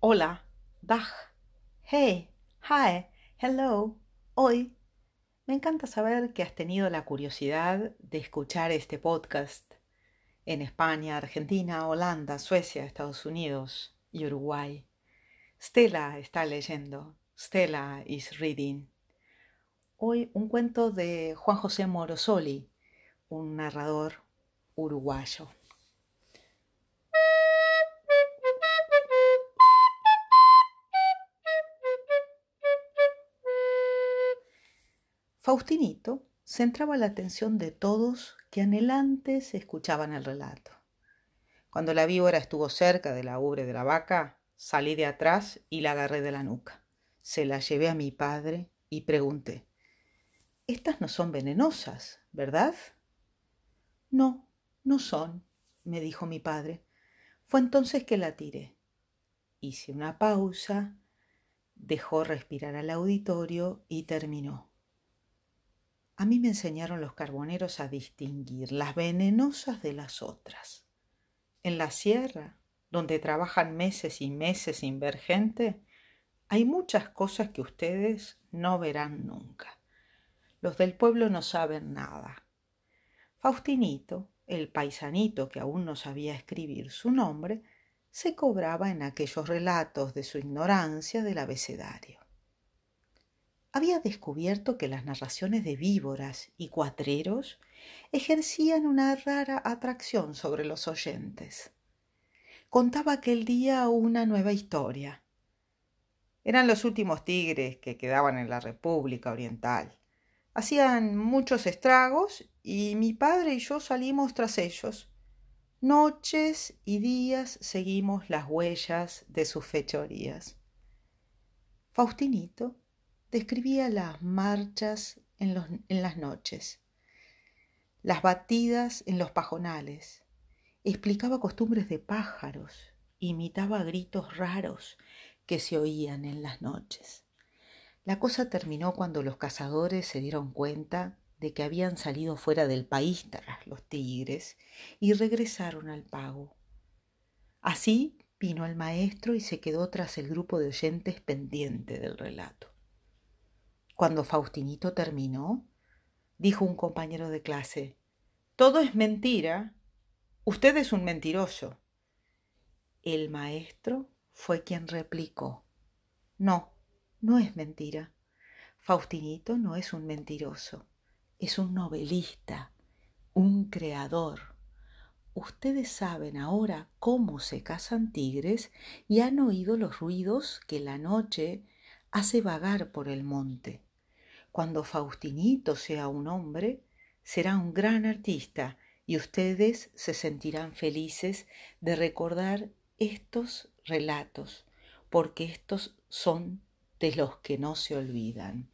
Hola, Dag, hey, hi, hello, hoy. Me encanta saber que has tenido la curiosidad de escuchar este podcast en España, Argentina, Holanda, Suecia, Estados Unidos y Uruguay. Stella está leyendo. Stella is reading. Hoy un cuento de Juan José Morosoli, un narrador uruguayo. Faustinito centraba la atención de todos que anhelantes escuchaban el relato. Cuando la víbora estuvo cerca de la ubre de la vaca, salí de atrás y la agarré de la nuca. Se la llevé a mi padre y pregunté, Estas no son venenosas, ¿verdad? No, no son, me dijo mi padre. Fue entonces que la tiré. Hice una pausa, dejó respirar al auditorio y terminó. A mí me enseñaron los carboneros a distinguir las venenosas de las otras. En la sierra, donde trabajan meses y meses sin ver gente, hay muchas cosas que ustedes no verán nunca. Los del pueblo no saben nada. Faustinito, el paisanito que aún no sabía escribir su nombre, se cobraba en aquellos relatos de su ignorancia del abecedario había descubierto que las narraciones de víboras y cuatreros ejercían una rara atracción sobre los oyentes. Contaba aquel día una nueva historia. Eran los últimos tigres que quedaban en la República Oriental. Hacían muchos estragos y mi padre y yo salimos tras ellos. Noches y días seguimos las huellas de sus fechorías. Faustinito describía las marchas en, las noches, las batidas en los pajonales, explicaba costumbres de pájaros, imitaba gritos raros que se oían en las noches. La cosa terminó cuando los cazadores se dieron cuenta de que habían salido fuera del país tras los tigres y regresaron al pago. Así vino el maestro y se quedó tras el grupo de oyentes pendiente del relato. Cuando Faustinito terminó, dijo un compañero de clase, todo es mentira, usted es un mentiroso. El maestro fue quien replicó, no, no es mentira. Faustinito no es un mentiroso, es un novelista, un creador. Ustedes saben ahora cómo se cazan tigres y han oído los ruidos que la noche hace vagar por el monte. Cuando Faustinito sea un hombre, será un gran artista y ustedes se sentirán felices de recordar estos relatos, porque estos son de los que no se olvidan.